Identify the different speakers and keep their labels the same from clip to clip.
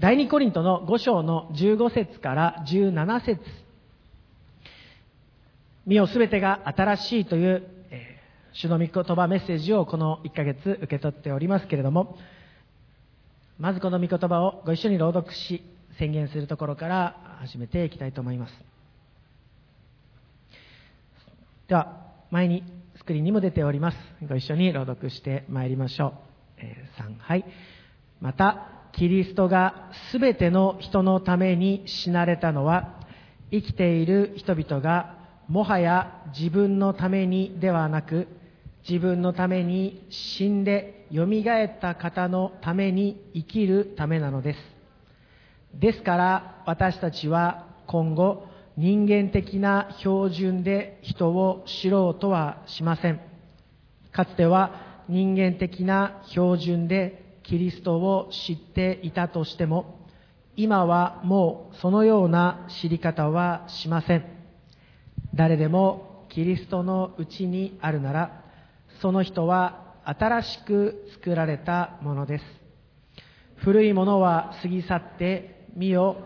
Speaker 1: 第2コリントの5章の15節から17節。身をすべてが新しいという、えー、主の御言葉メッセージをこの1ヶ月受け取っておりますけれどもまずこの御言葉をご一緒に朗読し宣言するところから始めていきたいと思います。では前にスクリーンにも出ております。ご一緒に朗読してまいりましょう、えー、3はい。またキリストがすべての人のために死なれたのは生きている人々がもはや自分のためにではなく自分のために死んでよみがえった方のために生きるためなのです。ですから私たちは今後人間的な標準で人を知ろうとはしません。かつては人間的な標準でキリストを知っていたとしても今はもうそのような知り方はしません。誰でもキリストのうちにあるならその人は新しく作られたものです。古いものは過ぎ去って見よ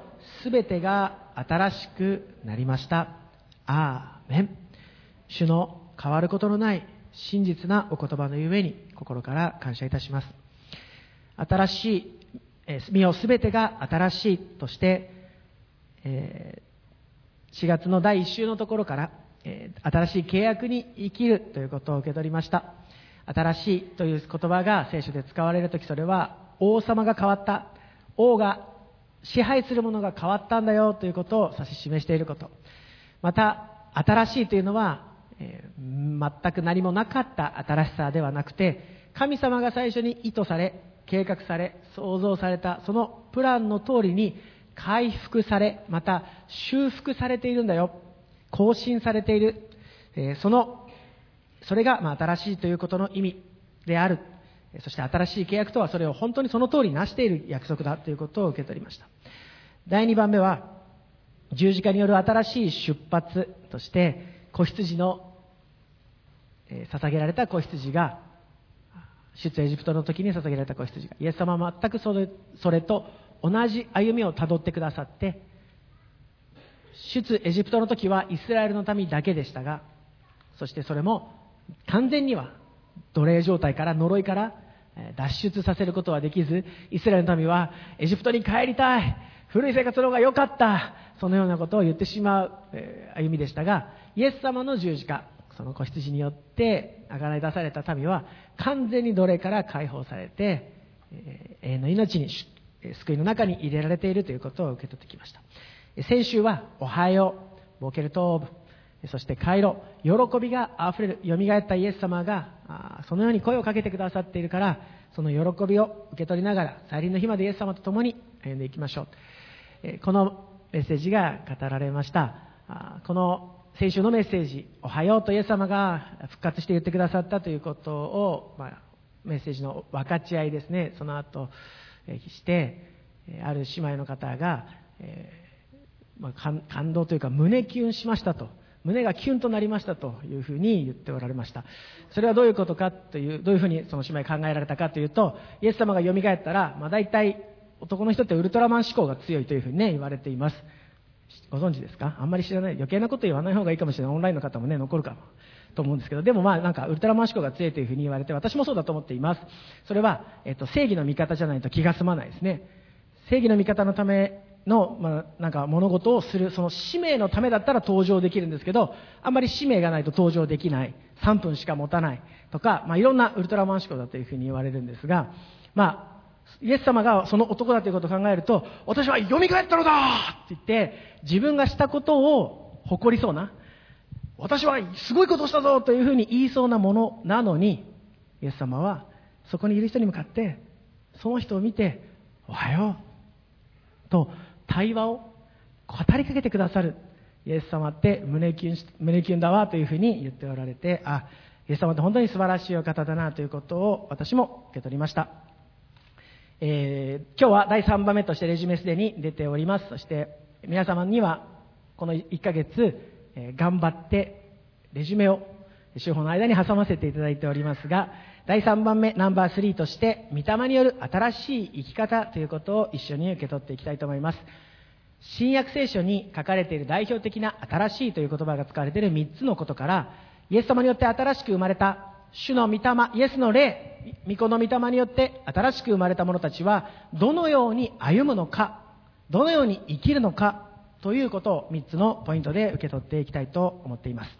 Speaker 1: すべてが新しくなりました。アーメン。主の変わることのない真実なお言葉のゆえに心から感謝いたします。新しい身をすべてが新しいとして、え4月の第1週のところから、え新しい契約に生きるということを受け取りました。新しいという言葉が聖書で使われるときそれは王様が変わった。王が支配するものが変わったんだよということを指し示していること。また新しいというのは、えー、全く何もなかった新しさではなくて神様が最初に意図され計画され創造されたそのプランの通りに回復され、また修復されているんだよ。更新されている。えその、それが、ま新しいということの意味である。そして新しい契約とはそれを本当にその通りなしている約束だということを受け取りました。第2番目は、十字架による新しい出発として、子羊の、え捧げられた子羊が、出エジプトの時に捧げられた子羊が、イエス様は全くそれそれと同じ歩みをたどってくださって出エジプトの時はイスラエルの民だけでしたがそしてそれも完全には奴隷状態から呪いから脱出させることはできずイスラエルの民はエジプトに帰りたい古い生活の方が良かったそのようなことを言ってしまう、歩みでしたがイエス様の十字架その子羊によってあがない出された民は完全に奴隷から解放されて、え永遠の命に救いの中に入れられているということを受け取ってきました。先週は「おはよう」「ボケルトーブ」そして「帰ろう」喜びがあふれるよみがえったイエス様がそのように声をかけてくださっているからその喜びを受け取りながら再臨の日までイエス様と共に歩んでいきましょう。このメッセージが語られました。この先週のメッセージ「おはよう」とイエス様が復活して言ってくださったということを、まあ、メッセージの分かち合いですね。その後してある姉妹の方が、えー、まあ、感動というか胸キュンしましたと。胸がキュンとなりましたというふうに言っておられました。それはどういうことかというどういうふうにその姉妹考えられたかというとイエス様が蘇ったら、まあ、大体男の人ってウルトラマン思考が強いというふうにね言われています。ご存知ですか？あんまり知らない余計なこと言わない方がいいかもしれないオンラインの方もね残るかもと思うんですけど、でもまあなんかウルトラマン思考が強いというふうに言われて、私もそうだと思っています。それは、えっと、正義の味方じゃないと気が済まないですね。正義の味方のための、まあ、なんか物事をする、その使命のためだったら登場できるんですけど、あんまり使命がないと登場できない。3分しか持たない。とか、まあいろんなウルトラマン思考だというふうに言われるんですが、まあ、イエス様がその男だということを考えると、私は蘇ったのだ！って言って、自分がしたことを誇りそうな、私はすごいことをしたぞ！というふうに言いそうなものなのに、イエス様はそこにいる人に向かって、その人を見て、おはよう！と対話を語りかけてくださる。イエス様って胸キュン胸キュンだわ！というふうに言っておられて、あ、イエス様って本当に素晴らしいお方だな！ということを私も受け取りました。えー、今日は第3番目としてレジュメすでに出ております。そして皆様にはこの1ヶ月え頑張ってレジュメを週報の間に挟ませていただいておりますが第3番目、ナンバー3として、御霊による新しい生き方ということを一緒に受け取っていきたいと思います。新約聖書に書かれている代表的な新しいという言葉が使われている3つのことから、イエス様によって新しく生まれた主の御霊、イエスの霊、御子の御霊によって新しく生まれた者たちは、どのように歩むのか、どのように生きるのかということを3つのポイントで受け取っていきたいと思っています。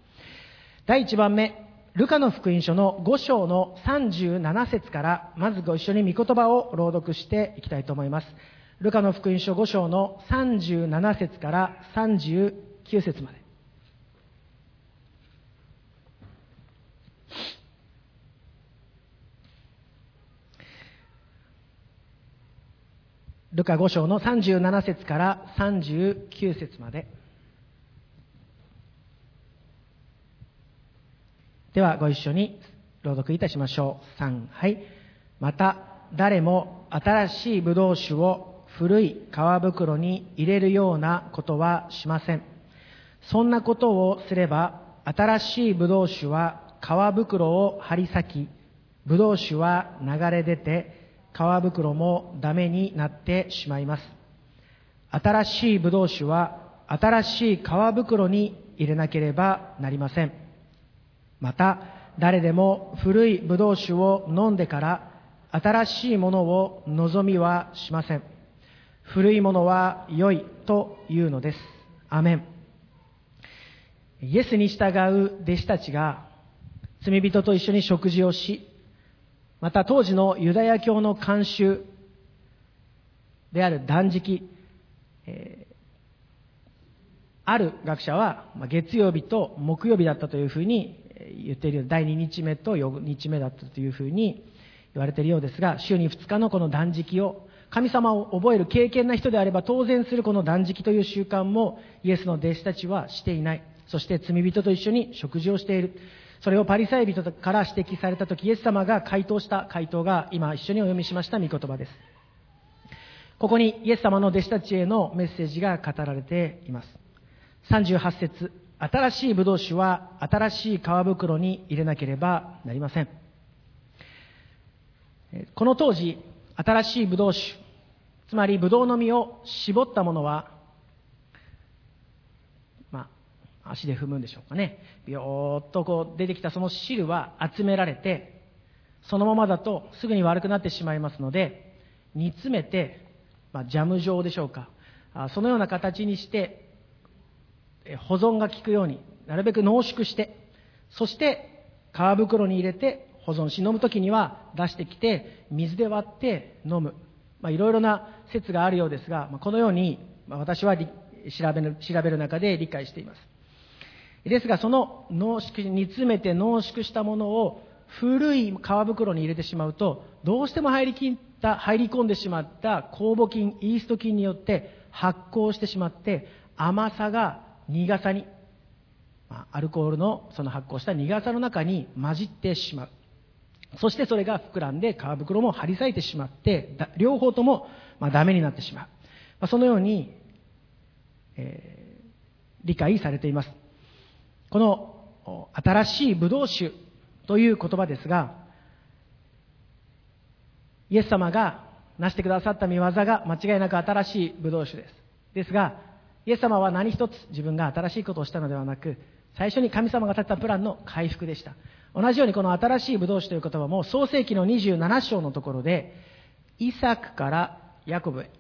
Speaker 1: 第1番目、ルカの福音書の5章の37節から、まずご一緒に御言葉を朗読していきたいと思います。ルカの福音書5章の37節から39節まで。ルカ5章の37節から39節まで。ではご一緒に朗読いたしましょう。3、はい。また、誰も新しいブドウ酒を古い皮袋に入れるようなことはしません。そんなことをすれば、新しいブドウ酒は皮袋を張り裂き、ブドウ酒は流れ出て、皮袋もダメになってしまいます。新しいブドウ酒は新しい皮袋に入れなければなりません。また、誰でも古いブドウ酒を飲んでから新しいものを望みはしません。古いものは良いというのです。アメン。イエスに従う弟子たちが罪人と一緒に食事をし、また当時のユダヤ教の慣習である断食、えーある学者は月曜日と木曜日だったというふうに言っている第2日目と4日目だったというふうに言われているようですが、週に2日のこの断食を神様を覚える敬虔な人であれば当然するこの断食という習慣もイエスの弟子たちはしていない。そして罪人と一緒に食事をしている。それをパリサイ人から指摘されたとき、イエス様が回答した回答が今一緒にお読みしました御言葉です。ここにイエス様の弟子たちへのメッセージが語られています。38節新しいブドウ酒は新しい皮袋に入れなければなりません。この当時、新しいブドウ酒、つまりブドウの実を絞ったものは、まあ、足で踏むんでしょうかね。ビヨーっとこう出てきたその汁は集められて、そのままだとすぐに悪くなってしまいますので、煮詰めて、まあ、ジャム状でしょうか。あそのような形にして、保存が効くようになるべく濃縮して、そして皮袋に入れて保存し、飲むときには出してきて、水で割って飲む。まあ、いろいろな説があるようですが、まあ、このように、ま、私は調べる調べる中で理解しています。ですが、その濃縮、煮詰めて濃縮したものを古い皮袋に入れてしまうと、どうしても入りきった、入り込んでしまった酵母菌、イースト菌によって発酵してしまって、甘さが苦さに、アルコールのその発酵した苦さの中に混じってしまう。そしてそれが膨らんで皮袋も張り裂いてしまって、両方ともまあダメになってしまう。そのように、えー理解されています。この新しいブドウ酒という言葉ですが、イエス様が成してくださった見業が間違いなく新しいブドウ酒です。ですが、イエス様は何一つ自分が新しいことをしたのではなく、最初に神様が立てたプランの回復でした。同じようにこの新しいブドウ酒という言葉も創世記の27章のところで、イサクからヤコブへ、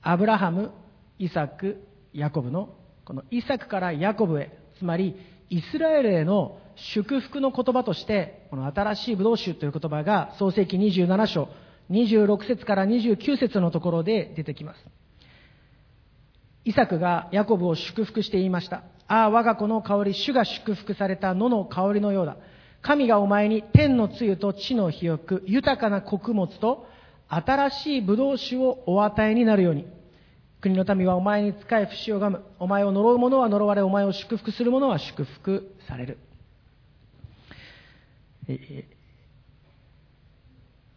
Speaker 1: アブラハム、イサク、ヤコブの、このイサクからヤコブへ、つまりイスラエルへの祝福の言葉として、この新しいブドウ酒という言葉が創世記27章、26節から29節のところで出てきます。イサクがヤコブを祝福して言いました。ああ、我が子の香り、主が祝福された野の香りのようだ。神がお前に天の露と地の肥沃、豊かな穀物と新しいブドウ酒をお与えになるように。国の民はお前に仕え不死をがむ。お前を呪う者は呪われ、お前を祝福する者は祝福される。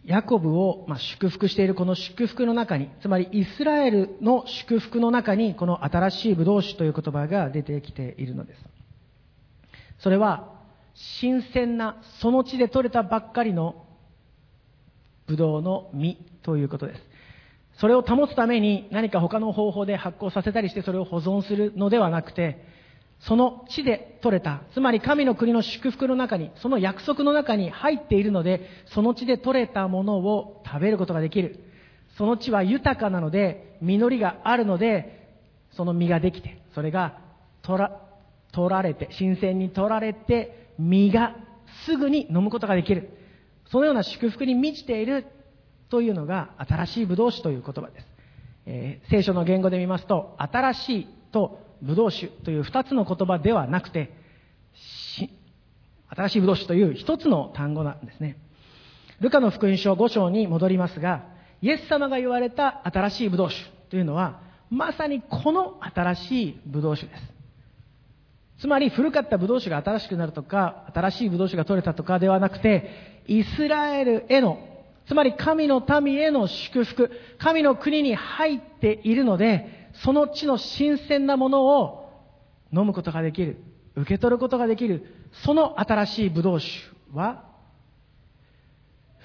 Speaker 1: ヤコブを、祝福しているこの祝福の中に、つまりイスラエルの祝福の中に、この新しいブドウ酒という言葉が出てきているのです。それは、新鮮なその地で採れたばっかりのブドウの実ということです。それを保つために何か他の方法で発酵させたりしてそれを保存するのではなくて、その地で取れた、つまり神の国の祝福の中に、その約束の中に入っているので、その地で取れたものを食べることができる。その地は豊かなので、実りがあるので、その実ができて、それが取ら取られて、新鮮に取られて、実がすぐに飲むことができる。そのような祝福に満ちているというのが新しいブドウ酒という言葉です。えー、聖書の言語で見ますと、新しいとブドウ酒という二つの言葉ではなくて、新しいブドウ酒という一つの単語なんですね。ルカの福音書5章に戻りますが、イエス様が言われた新しいブドウ酒というのは、まさにこの新しいブドウ酒です。つまり古かったブドウ酒が新しくなるとか、新しいブドウ酒が取れたとかではなくて、イスラエルへの、つまり神の民への祝福、神の国に入っているので、その地の新鮮なものを飲むことができる、受け取ることができる、その新しいブドウ酒は、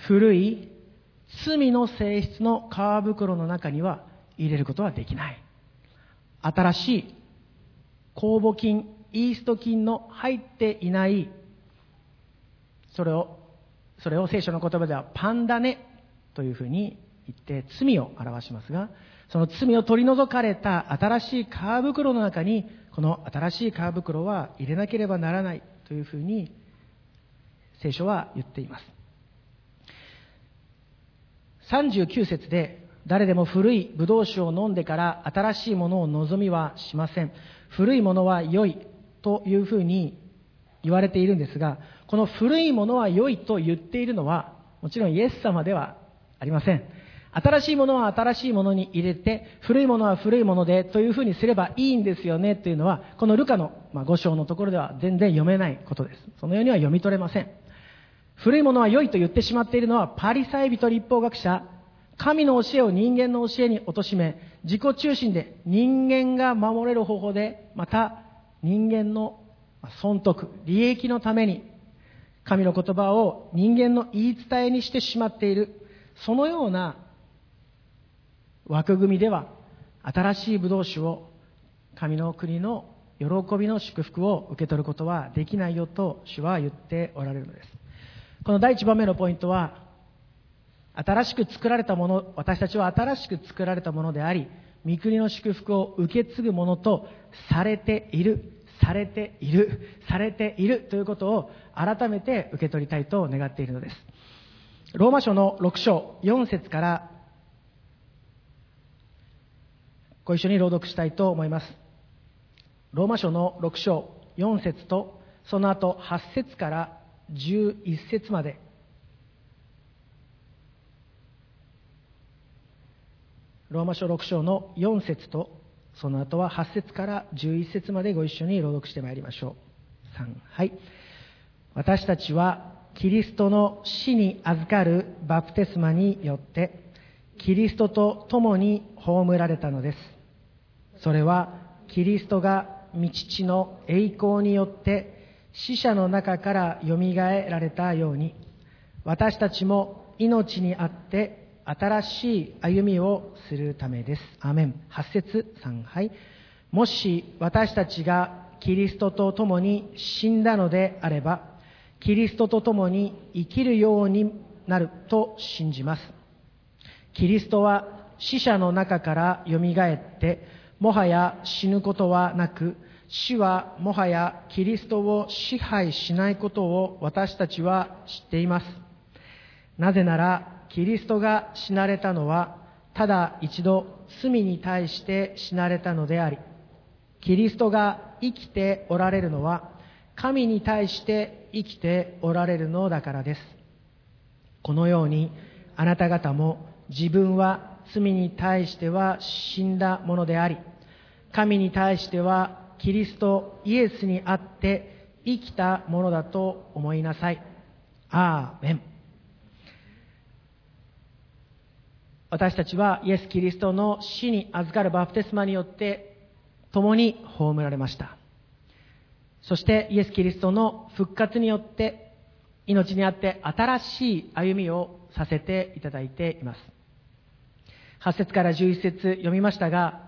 Speaker 1: 古い罪の性質の皮袋の中には入れることはできない。新しい酵母菌、イースト菌の入っていない、それを、それを聖書の言葉ではパンダネというふうに言って罪を表しますが、その罪を取り除かれた新しい皮袋の中に、この新しい皮袋は入れなければならないというふうに聖書は言っています。39節で誰でも古いブドウ酒を飲んでから新しいものを望みはしません。古いものは良いというふうに言われているんですが、この古いものは良いと言っているのは、もちろんイエス様ではありません。新しいものは新しいものに入れて、古いものは古いものでというふうにすればいいんですよねというのは、このルカの5章のところでは全然読めないことです。そのようには読み取れません。古いものは良いと言ってしまっているのは、パリサイ人立法学者、神の教えを人間の教えに貶め、自己中心で人間が守れる方法で、また人間の損得、利益のために、神の言葉を人間の言い伝えにしてしまっている、そのような枠組みでは、新しいブドウ酒を神の国の喜びの祝福を受け取ることはできないよと主は言っておられるのです。この第1番目のポイントは、新しく作られたもの、私たちは新しく作られたものであり、御国の祝福を受け継ぐものとされている、されている、されているということを改めて受け取りたいと願っているのです。ローマ書の6章4節からご一緒に朗読したいと思います。ローマ書の6章4節とその後8節から11節までローマ書6章の4節とその後は8節から11節までご一緒に朗読してまいりましょう。3はい私たちはキリストの死に預かるバプテスマによってキリストと共に葬られたのです。それはキリストが道地の栄光によって死者の中からよみがえられたように私たちも命にあって新しい歩みをするためです。アメン。8節3杯。もし私たちがキリストと共に死んだのであれば、キリストと共に生きるようになると信じます。キリストは死者の中から蘇って、もはや死ぬことはなく、死はもはやキリストを支配しないことを私たちは知っています。なぜなら、キリストが死なれたのは、ただ一度罪に対して死なれたのであり、キリストが生きておられるのは、神に対して生きておられるのだからです。このように、あなた方も自分は罪に対しては死んだものであり、神に対してはキリストイエスにあって生きたものだと思いなさい。アーメン。私たちはイエス・キリストの死に預かるバプテスマによって共に葬られました。そしてイエス・キリストの復活によって命にあって新しい歩みをさせていただいています。8節から11節読みましたが、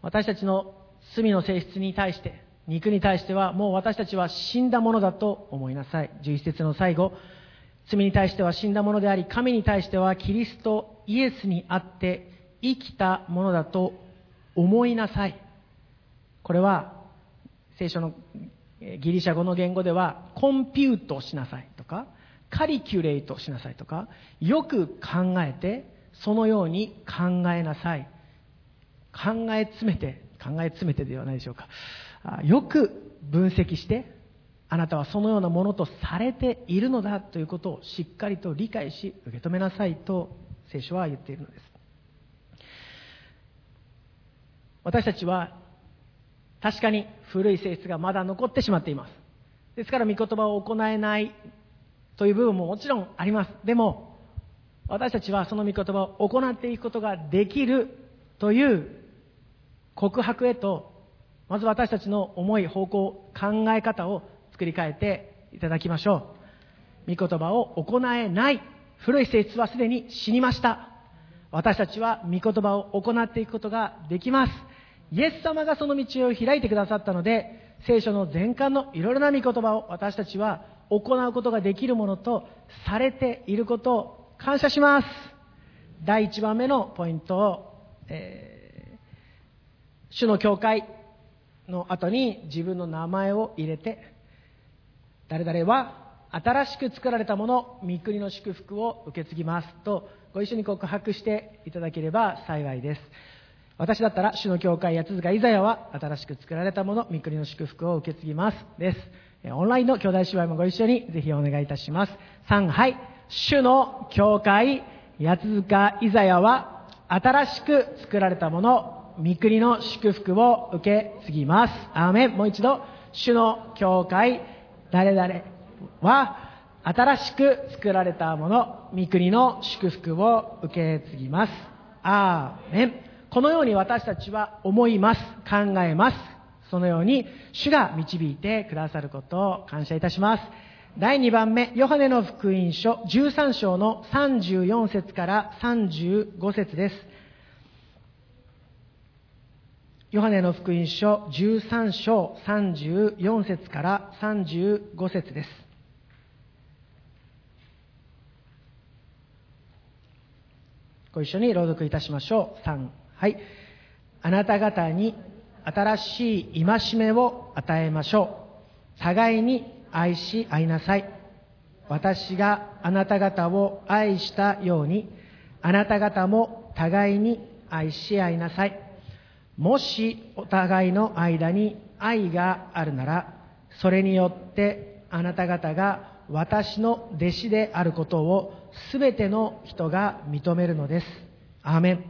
Speaker 1: 私たちの罪の性質に対して、肉に対してはもう私たちは死んだものだと思いなさい。11節の最後、罪に対しては死んだものであり、神に対してはキリスト、イエスにあって生きたものだと思いなさい。これは聖書のギリシャ語の言語ではコンピュートしなさいとかカリキュレートしなさいとかよく考えてそのように考えなさい考え詰めて考え詰めてではないでしょうかよく分析してあなたはそのようなものとされているのだということをしっかりと理解し受け止めなさいと聖書は言っているのです。私たちは確かに古い性質がまだ残ってしまっています。ですから御言葉を行えないという部分ももちろんあります。でも私たちはその御言葉を行っていくことができるという告白へとまず私たちの思い方向考え方を作り変えていただきましょう。御言葉を行えない古い性質はすでに死にました。私たちは御言葉を行っていくことができます。イエス様がその道を開いてくださったので聖書の全巻のいろいろな御言葉を私たちは行うことができるものとされていることを感謝します。第1番目のポイントを、えー、主の教会の後に自分の名前を入れて誰々は新しく作られたもの御国の祝福を受け継ぎますとご一緒に告白していただければ幸いです。私だったら主の教会八塚イザヤは新しく作られたもの御国の祝福を受け継ぎますです。オンラインの兄弟姉妹もご一緒にぜひお願いいたします。3はい主の教会八塚イザヤは新しく作られたもの御国の祝福を受け継ぎます。アーメン。もう一度。主の教会誰々は新しく作られたもの御国の祝福を受け継ぎますアーメンこのように私たちは思います。考えます。そのように主が導いてくださることを感謝いたします。第2番目、ヨハネの福音書13章の34節から35節です。ヨハネの福音書13章34節から35節です。ご一緒に朗読いたしましょう。3はい。あなた方に新しい戒めを与えましょう。互いに愛し合いなさい。私があなた方を愛したように、あなた方も互いに愛し合いなさい。もしお互いの間に愛があるなら、それによってあなた方が私の弟子であることをすべての人が認めるのです。アーメン。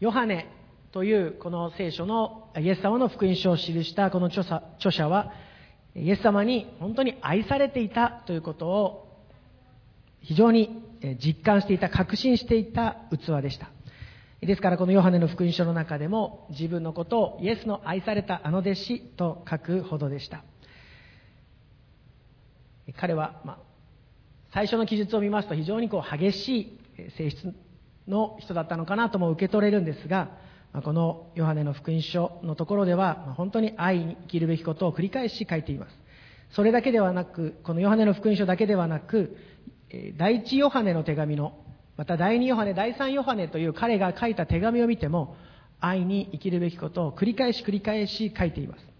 Speaker 1: ヨハネというこの聖書のイエス様の福音書を記したこの著者著者はイエス様に本当に愛されていたということを非常に実感していた確信していた器でしたですからこのヨハネの福音書の中でも自分のことをイエスの愛されたあの弟子と書くほどでした彼は、まあ、最初の記述を見ますと非常にこう激しい性質の人だったのかなとも受け取れるんですが、このヨハネの福音書のところでは、本当に愛に生きるべきことを繰り返し書いています。それだけではなく、このヨハネの福音書だけではなく、第一ヨハネの手紙の、また第二ヨハネ、第三ヨハネという彼が書いた手紙を見ても、愛に生きるべきことを繰り返し繰り返し書いています。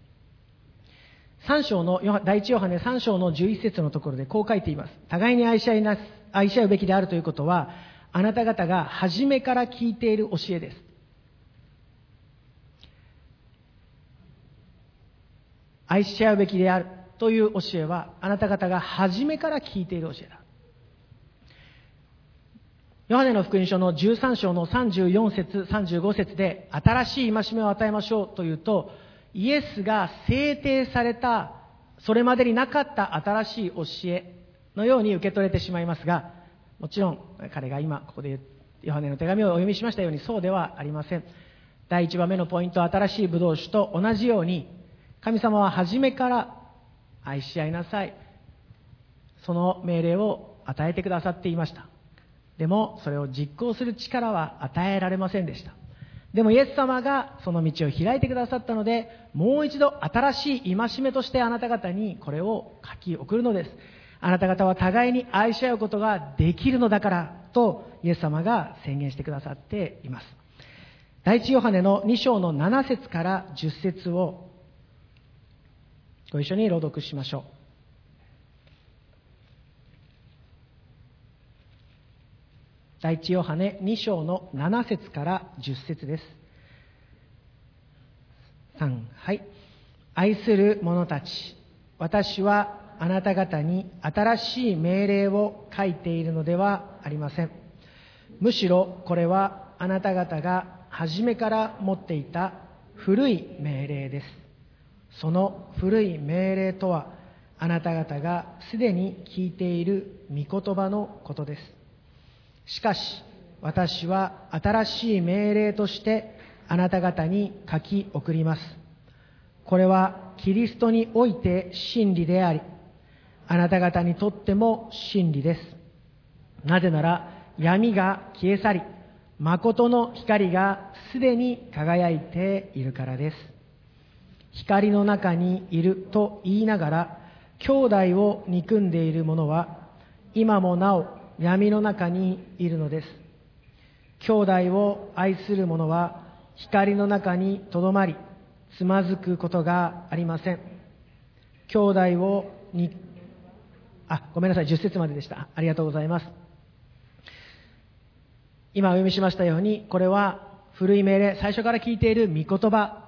Speaker 1: 3章の、第一ヨハネ3章の11節のところでこう書いています。互いに愛し合いな、愛し合うべきであるということは、あなた方が初めから聞いている教えです。愛し合うべきであるという教えは、あなた方が初めから聞いている教えだ。ヨハネの福音書の13章の34節、35節で、新しい戒めを与えましょうというと、イエスが制定された、それまでになかった新しい教えのように受け取れてしまいますが、もちろん彼が今ここでヨハネの手紙をお読みしましたようにそうではありません。第1番目のポイント新しいブドウ酒と同じように神様は初めから愛し合いなさい。その命令を与えてくださっていました。でもそれを実行する力は与えられませんでした。でもイエス様がその道を開いてくださったのでもう一度新しい戒めとしてあなた方にこれを書き送るのです。あなた方は互いに愛し合うことができるのだからとイエス様が宣言してくださっています。第一ヨハネの2章の7節から10節をご一緒に朗読しましょう。第一ヨハネ2章の7節から10節です。3はい。愛する者たち私はあなた方に新しい命令を書いているのではありません。むしろこれはあなた方が初めから持っていた古い命令です。その古い命令とはあなた方がすでに聞いている御言葉のことです。しかし私は新しい命令としてあなた方に書き送ります。これはキリストにおいて真理でありあなた方にとっても真理です。なぜなら闇が消え去り誠の光がすでに輝いているからです。光の中にいると言いながら兄弟を憎んでいる者は今もなお闇の中にいるのです。兄弟を愛する者は光の中にとどまりつまずくことがありません。兄弟をにあごめんなさい10節まででした。ありがとうございます。今お読みしましたようにこれは古い命令最初から聞いている御言葉。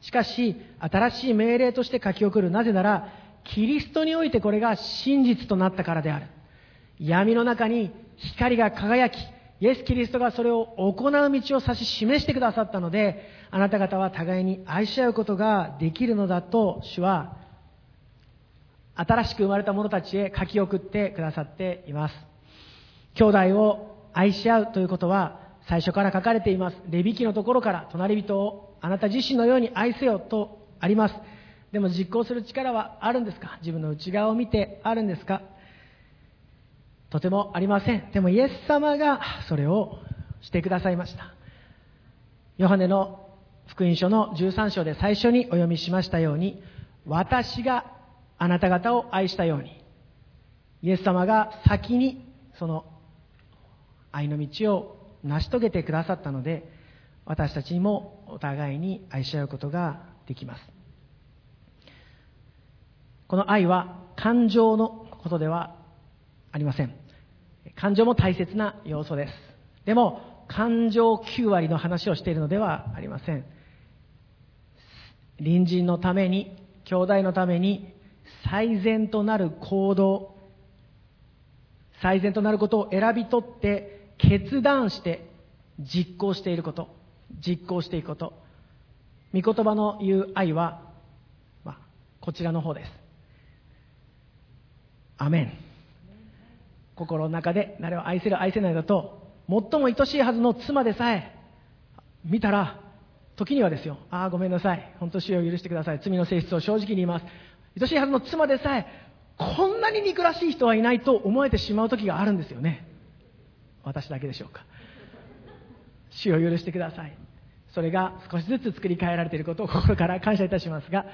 Speaker 1: しかし新しい命令として書き送る。なぜならキリストにおいてこれが真実となったからである。闇の中に光が輝き、イエス・キリストがそれを行う道を指し示してくださったので、あなた方は互いに愛し合うことができるのだと主は、新しく生まれた者たちへ書き送ってくださっています。兄弟を愛し合うということは、最初から書かれています。レビキのところから隣人をあなた自身のように愛せよとあります。でも実行する力はあるんですか？自分の内側を見てあるんですか？とてもありません。でもイエス様がそれをしてくださいました。ヨハネの福音書の13章で最初にお読みしましたように、私があなた方を愛したように、イエス様が先にその愛の道を成し遂げてくださったので、私たちにもお互いに愛し合うことができます。この愛は感情のことではありません。感情も大切な要素です。でも、感情9割の話をしているのではありません。隣人のために、兄弟のために、最善となる行動、最善となることを選び取って、決断して実行していること、実行していくこと。御言葉の言う愛は、まあ、こちらの方です。アメン。心の中で誰を愛せる愛せないだと最も愛しいはずの妻でさえ見たら時にはですよああごめんなさい本当死を許してください罪の性質を正直に言います愛しいはずの妻でさえこんなに憎らしい人はいないと思えてしまう時があるんですよね私だけでしょうか死を許してくださいそれが少しずつ作り変えられていることを心から感謝いたしますが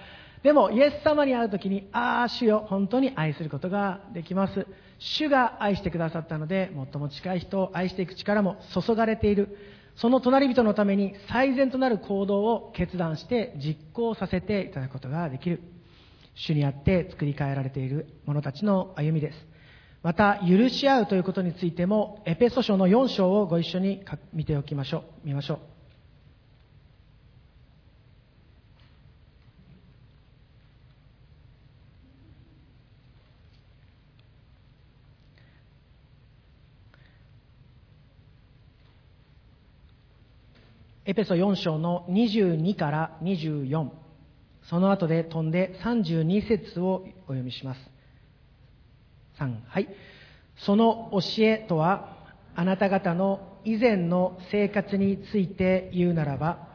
Speaker 1: でもイエス様に会う時にああ主よ本当に愛することができます主が愛してくださったので最も近い人を愛していく力も注がれている。その隣人のために最善となる行動を決断して実行させていただくことができる。主にあって作り変えられている者たちの歩みです。また許し合うということについてもエペソ書の4章をご一緒に見ておきましょう。見ましょう。エペソ4章の22から24その後で飛んで32節をお読みします。3はい。その教えとはあなた方の以前の生活について言うならば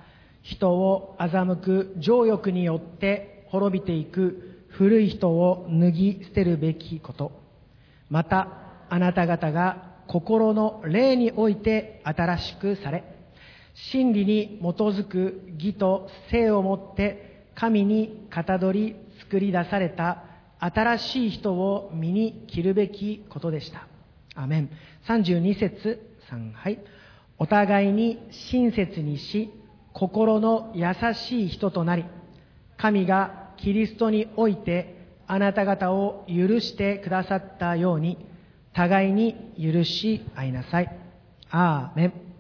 Speaker 1: 人を欺く情欲によって滅びていく古い人を脱ぎ捨てるべきこと。またあなた方が心の霊において新しくされ真理に基づく義と性をもって神にかたどり作り出された新しい人を身に着るべきことでした。アメン。32節3はい。お互いに親切にし、心の優しい人となり、神がキリストにおいてあなた方を許してくださったように、互いに許し合いなさい。アーメン。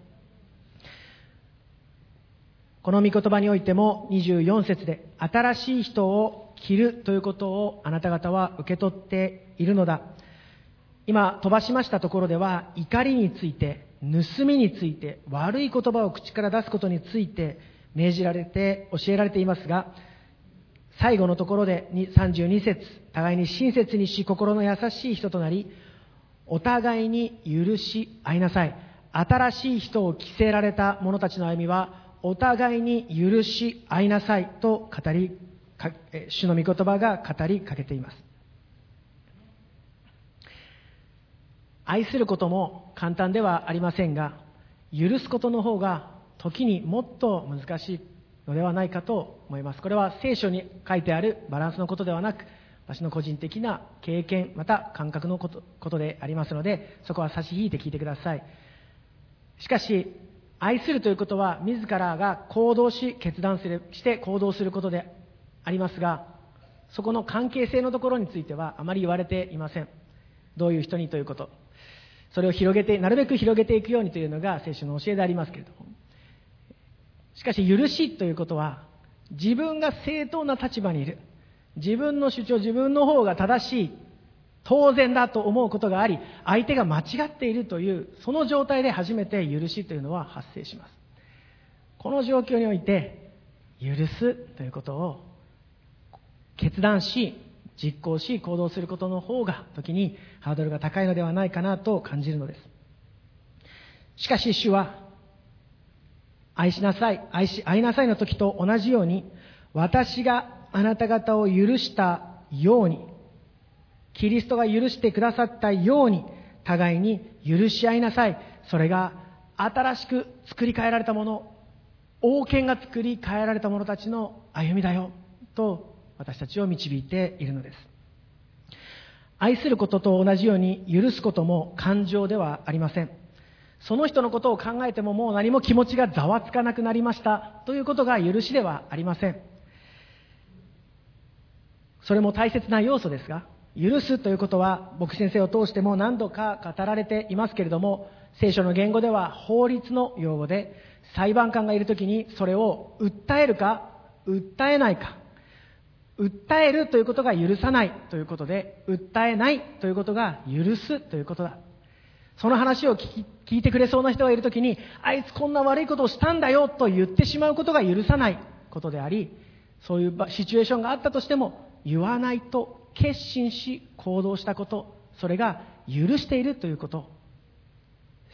Speaker 1: この御言葉においても24節で新しい人を着るということをあなた方は受け取っているのだ。今飛ばしましたところでは怒りについて、盗みについて、悪い言葉を口から出すことについて命じられて教えられていますが、最後のところで32節互いに親切にし心の優しい人となり、お互いに許し合いなさい。新しい人を着せられた者たちの歩みは、お互いに許し合いなさいと語り、主の御言葉が語りかけています。愛することも簡単ではありませんが、許すことの方が時にもっと難しいのではないかと思います。これは聖書に書いてあるバランスのことではなく、私の個人的な経験、また感覚のことことでありますので、そこは差し引いて聞いてください。しかし、愛するということは、自らが行動し、決断するして行動することでありますが、そこの関係性のところについてはあまり言われていません。どういう人にということ。それを広げて、なるべく広げていくようにというのが聖書の教えでありますけれども。しかし、許しということは、自分が正当な立場にいる。自分の主張、自分の方が正しい。当然だと思うことがあり、相手が間違っているという、その状態で初めて許しというのは発生します。この状況において、許すということを決断し、実行し、行動することの方が、時にハードルが高いのではないかなと感じるのです。しかし主は、愛しなさい、愛し、愛いなさいの時と同じように、私があなた方を許したように、キリストが許してくださったように、互いに許し合いなさい。それが新しく作り変えられたもの、王権が作り変えられた者たちの歩みだよ、と私たちを導いているのです。愛することと同じように許すことも感情ではありません。その人のことを考えてももう何も気持ちがざわつかなくなりましたということが許しではありません。それも大切な要素ですが、許すということは牧師先生を通しても何度か語られていますけれども、聖書の言語では法律の用語で、裁判官がいるときにそれを訴えるか、訴えないか、訴えるということが許さないということで、訴えないということが許すということだ。その話を聞いてくれそうな人がいるときに、あいつこんな悪いことをしたんだよと言ってしまうことが許さないことであり、そういうシチュエーションがあったとしても、言わないと決心し行動したこと、それが許しているということ。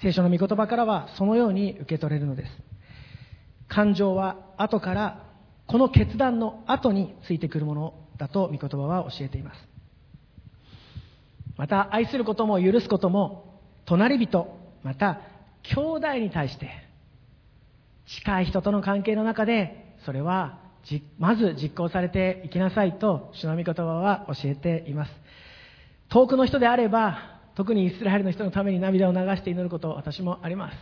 Speaker 1: 聖書の御言葉からはそのように受け取れるのです。感情は後から、この決断の後についてくるものだと御言葉は教えています。また、愛することも許すことも、隣人、また、兄弟に対して、近い人との関係の中で、それはまず実行されていきなさいと主の御言葉は教えています。遠くの人であれば特にイスラエルの人のために涙を流して祈ること私もあります。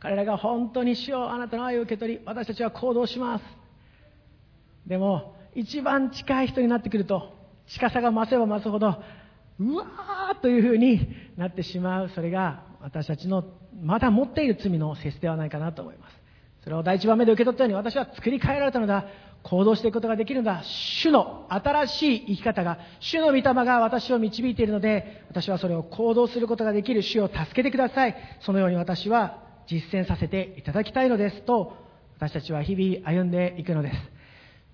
Speaker 1: 彼らが本当に主よあなたの愛を受け取り私たちは行動します。でも一番近い人になってくると近さが増せば増すほどうわーというふうになってしまう。それが私たちのまだ持っている罪の節ではないかなと思います。それを第一番目で受け取ったように私は作り変えられたのだ。行動していくことができるんだ。主の新しい生き方が、主の御霊が私を導いているので、私はそれを行動することができる主を助けてください。そのように私は実践させていただきたいのですと、私たちは日々歩んでいくのです。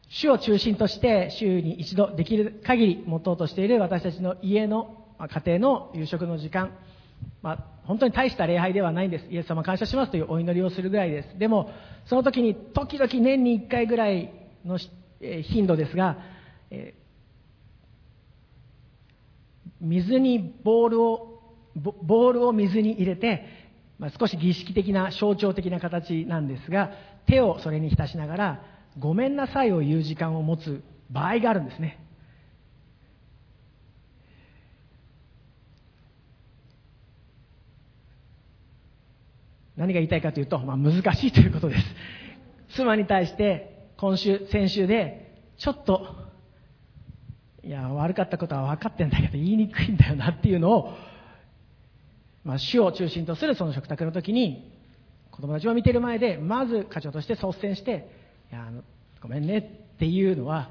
Speaker 1: 主を中心として週に一度できる限り持とうとしている私たちの家の家庭の夕食の時間、まあ、本当に大した礼拝ではないんです。イエス様感謝しますというお祈りをするぐらいです。でも、その時に時々年に1回ぐらいの頻度ですが、え水にボールをボールを水に入れて、まあ、少し儀式的な象徴的な形なんですが手をそれに浸しながら「ごめんなさい」を言う時間を持つ場合があるんですね。何が言いたいかというと、まあ、難しいということです。妻に対して今週先週でちょっといや悪かったことは分かってんだけど言いにくいんだよなっていうのを、まあ、主を中心とするその食卓の時に子供たちを見てる前でまず課長として率先して「いやごめんね」っていうのは、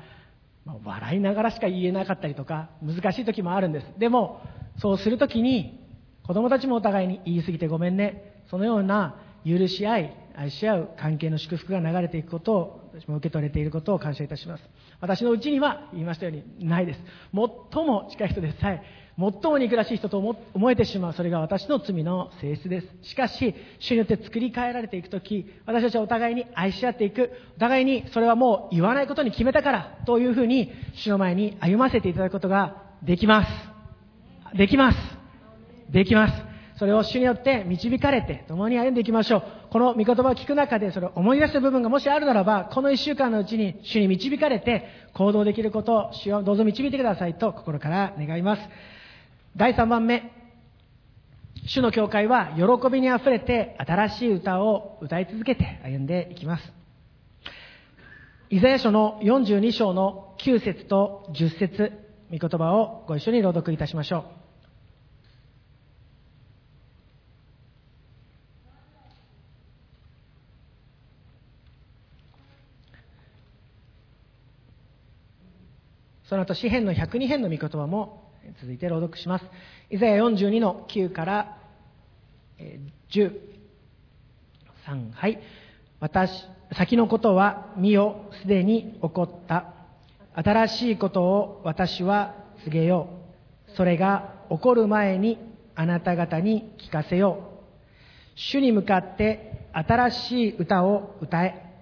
Speaker 1: まあ、笑いながらしか言えなかったりとか難しい時もあるんです。でもそうする時に子供たちもお互いに言い過ぎてごめんね。そのような許し合い愛し合う関係の祝福が流れていくことを私も受け取れていることを感謝いたします。私のうちには言いましたようにないです。最も近い人でさえ最も憎らしい人と思えてしまうそれが私の罪の性質です。しかし主によって作り変えられていく時私たちはお互いに愛し合っていく。お互いにそれはもう言わないことに決めたからというふうに主の前に歩ませていただくことができます。できます。できます。それを主によって導かれて共に歩んでいきましょう。この御言葉を聞く中でそれを思い出した部分がもしあるならば、この一週間のうちに主に導かれて行動できることを主をどうぞ導いてくださいと心から願います。第3番目、主の教会は喜びにあふれて新しい歌を歌い続けて歩んでいきます。イザヤ書の42章の9節と10節御言葉をご一緒に朗読いたしましょう。その後、詩編の102編の御言葉も続いて朗読します。イザヤ42の9から10。3、はい。私、先のことは見よ、すでに起こった。新しいことを私は告げよう。それが起こる前にあなた方に聞かせよう。主に向かって新しい歌を歌え。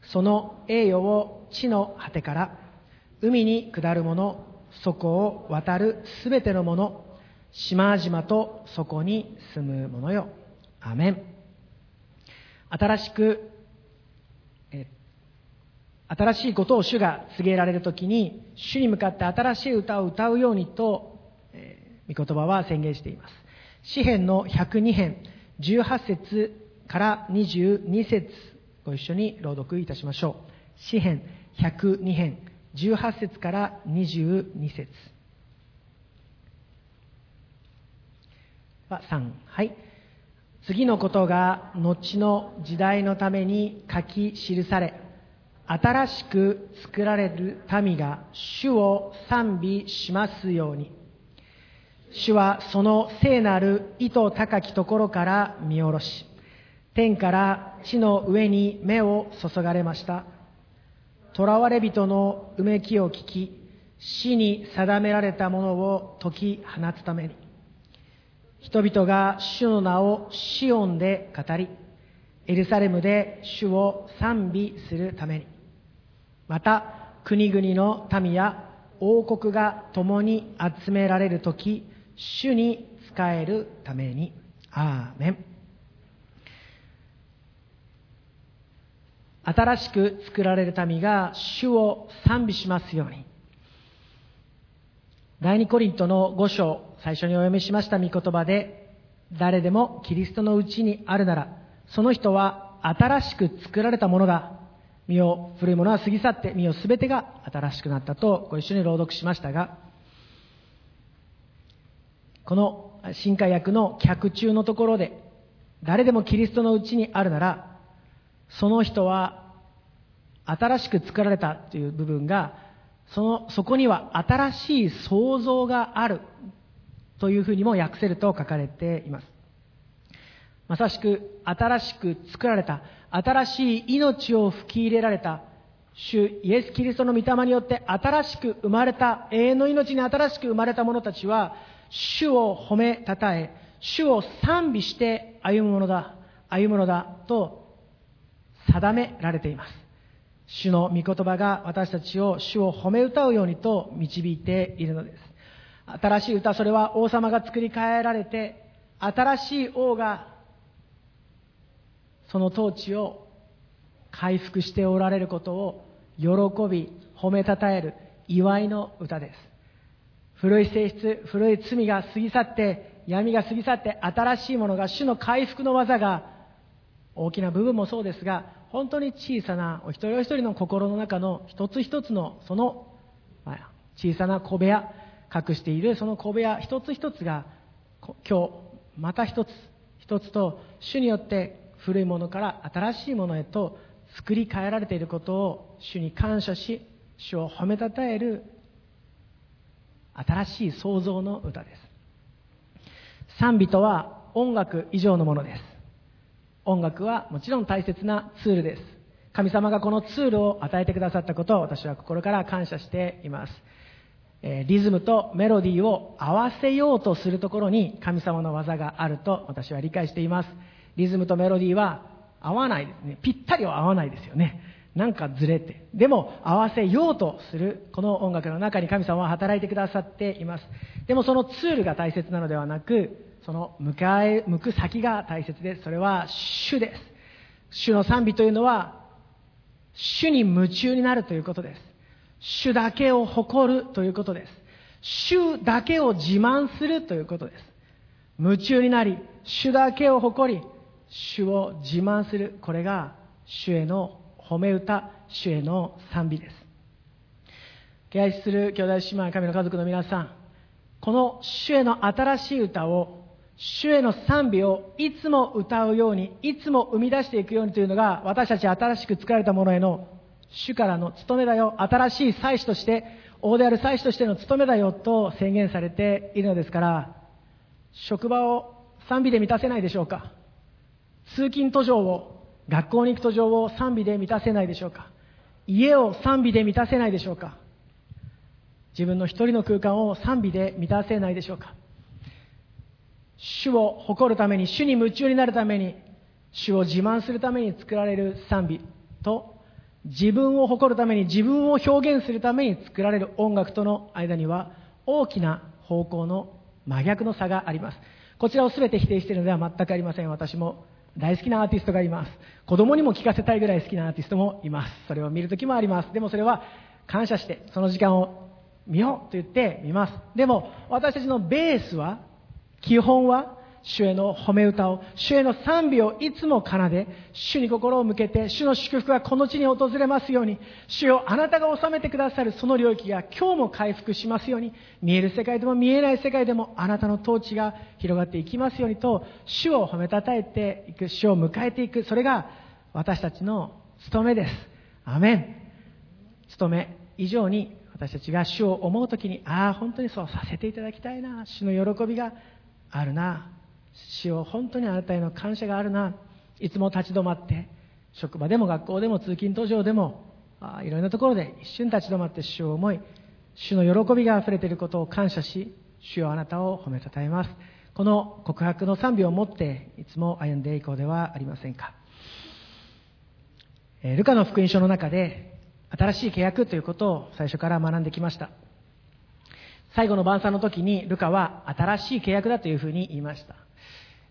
Speaker 1: その栄誉を地の果てから海に下る者、そこを渡るすべての者、島々とそこに住む者よ。アメン。新しく、新しいことを主が告げられるときに、主に向かって新しい歌を歌うようにと、えー、御言葉は宣言しています。詩編の102編、18節から22節ご一緒に朗読いたしましょう。詩編102編、18節から22節。は3はい。次のことが後の時代のために書き記され新しく作られる民が主を賛美しますように。主はその聖なる意図高きところから見下ろし天から地の上に目を注がれました。囚われ人のうめきを聞き、死に定められたものを解き放つために、人々が主の名をシオンで語り、エルサレムで主を賛美するために、また国々の民や王国が共に集められるとき、主に仕えるために。アーメン。新しく作られる民が主を賛美しますように。第二コリントの5章、最初にお読みしました御言葉で、誰でもキリストのうちにあるなら、その人は新しく作られたものだ。身を、古いものは過ぎ去って、身をすべてが新しくなったとご一緒に朗読しましたが、この新海訳の客中のところで、誰でもキリストのうちにあるなら、その人は新しく作られたという部分がそのそこには新しい創造があるというふうにも訳せると書かれています。まさしく新しく作られた新しい命を吹き入れられた主イエス・キリストの御霊によって新しく生まれた永遠の命に新しく生まれた者たちは主を褒めたたえ主を賛美して歩むものだ歩むのだと定められています。主の御言葉が私たちを主を褒め歌うようにと導いているのです。新しい歌、それは王様が作り変えられて、新しい王がその統治を回復しておられることを喜び、褒めたたえる祝いの歌です。古い性質、古い罪が過ぎ去って、闇が過ぎ去って、新しいものが、主の回復の技が、大きな部分もそうですが、本当に小さなお一人お一人の心の中の一つ一つのその、小さな小部屋隠しているその小部屋一つ一つが今日また一つ一つと主によって古いものから新しいものへと作り変えられていることを主に感謝し主を褒めたたえる新しい創造の歌です。賛美とは音楽以上のものです。音楽はもちろん大切なツールです。神様がこのツールを与えてくださったことを私は心から感謝しています。えリズムとメロディーを合わせようとするところに神様の技があると私は理解しています。リズムとメロディーは合わないですね。ぴったりは合わないですよね。なんかずれて。でも合わせようとするこの音楽の中に神様は働いてくださっています。でもそのツールが大切なのではなく、その向かえ、向く先が大切です。それは主です。主の賛美というのは、主に夢中になるということです。主だけを誇るということです。主だけを自慢するということです。夢中になり、主だけを誇り、主を自慢する。これが主への褒め歌、主への賛美です。敬愛する兄弟姉妹、神の家族の皆さん、この主への新しい歌を主への賛美をいつも歌うように、いつも生み出していくようにというのが、私たち新しく作られたものへの主からの務めだよ、新しい祭司として、王である祭司としての務めだよと宣言されているのですから、職場を賛美で満たせないでしょうか通勤途上を、学校に行く途上を賛美で満たせないでしょうか家を賛美で満たせないでしょうか自分の一人の空間を賛美で満たせないでしょうか主を誇るために、主に夢中になるために、主を自慢するために作られる賛美と、自分を誇るために、自分を表現するために作られる音楽との間には、大きな方向の真逆の差があります。こちらを全て否定しているのでは全くありません。私も大好きなアーティストがいます。子供にも聴かせたいぐらい好きなアーティストもいます。それを見るときもあります。でもそれは感謝して、その時間を見ようと言って見ます。でも私たちのベースは基本は主への褒め歌を、主への賛美をいつも奏で、主に心を向けて、主の祝福がこの地に訪れますように、主よあなたが治めてくださるその領域が今日も回復しますように、見える世界でも見えない世界でもあなたの統治が広がっていきますようにと、主を褒めたたえていく、主を迎えていく、それが私たちの務めです。アメン。務め以上に私たちが主を思うときに、ああ、本当にそうさせていただきたいな、主の喜びがあるな。主を本当にあなたへの感謝があるな。いつも立ち止まって職場でも学校でも通勤途上でもあいろんなところで一瞬立ち止まって主を思い主の喜びがあふれていることを感謝し主よあなたを褒めたたえます。この告白の賛美を持っていつも歩んでいこうではありませんか、えルカの福音書の中で新しい契約ということを最初から学んできました。最後の晩餐の時にルカは新しい契約だというふうに言いました。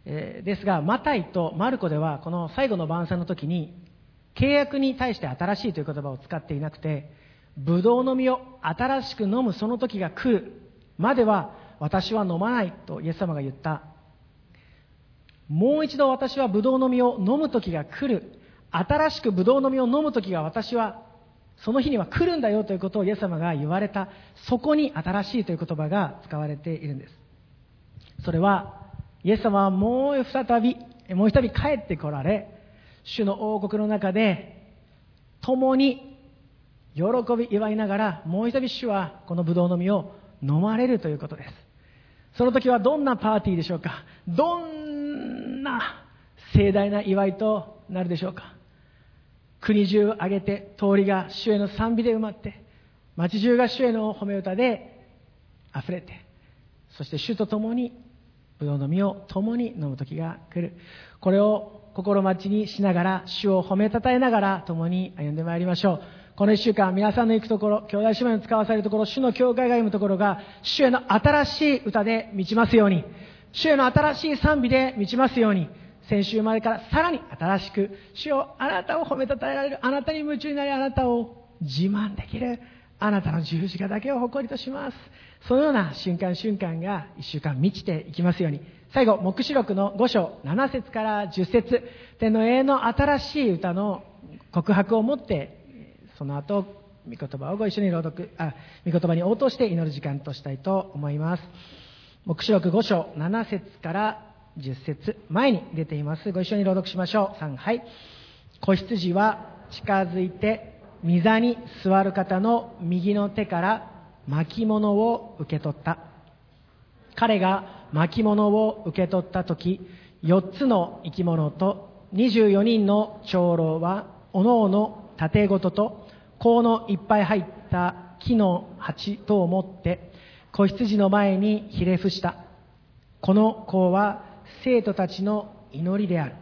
Speaker 1: えー、ですが、マタイとマルコではこの最後の晩餐の時に契約に対して新しいという言葉を使っていなくて、ブドウの実を新しく飲むその時が来るまでは私は飲まないとイエス様が言った。もう一度私はブドウの実を飲む時が来る。新しくブドウの実を飲む時が私はその日には来るんだよということをイエス様が言われた、そこに新しいという言葉が使われているんです。それは、イエス様はもう再び、もう一人帰ってこられ、主の王国の中で、共に喜び祝いながら、もう一人主はこのブドウの実を飲まれるということです。その時はどんなパーティーでしょうか？どんな盛大な祝いとなるでしょうか？国中挙げて通りが主への賛美で埋まって町中が主への褒め歌で溢れてそして主と共にブドウの実を共に飲む時が来る。これを心待ちにしながら、主を褒めたたえながら共に歩んでまいりましょう。この一週間、皆さんの行くところ、兄弟姉妹の使わされるところ、主の教会が歩むところが、主への新しい歌で満ちますように、主への新しい賛美で満ちますように、先週までからさらに新しく、主をあなたを褒めたたえられる、あなたに夢中になり、あなたを自慢できる、あなたの十字架だけを誇りとします。そのような瞬間瞬間が一週間満ちていきますように。最後、目視録の5章7節から10節天の永遠の新しい歌の告白を持って、その後、御言葉をご一緒に朗読、あ、御言葉に応答して祈る時間としたいと思います。目視録5章7節から10節前に出ています。ご一緒に朗読しましょう。3、はい。子羊は近づいて、御座に座る方の右の手から巻物を受け取った。彼が巻物を受け取った時、4つの生き物と24人の長老は、おのおの盾ごとと、香のいっぱい入った木の鉢とを持って、子羊の前にひれ伏した。この香は生徒たちの祈りである。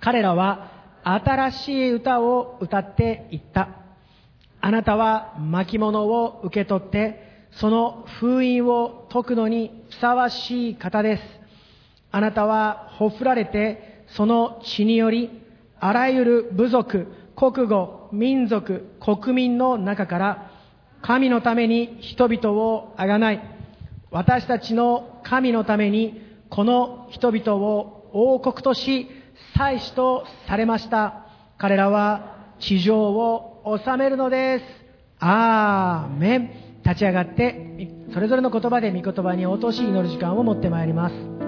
Speaker 1: 彼らは新しい歌を歌っていった。あなたは巻物を受け取って、その封印を解くのにふさわしい方です。あなたはほふられて、その血により、あらゆる部族、国語、民族、国民の中から、神のために人々をあがない、私たちの神のために、この人々を王国とし、祭司とされました。彼らは地上を治めるのです。アーメン。立ち上がって、それぞれの言葉で御言葉に落とし祈る時間を持ってまいります。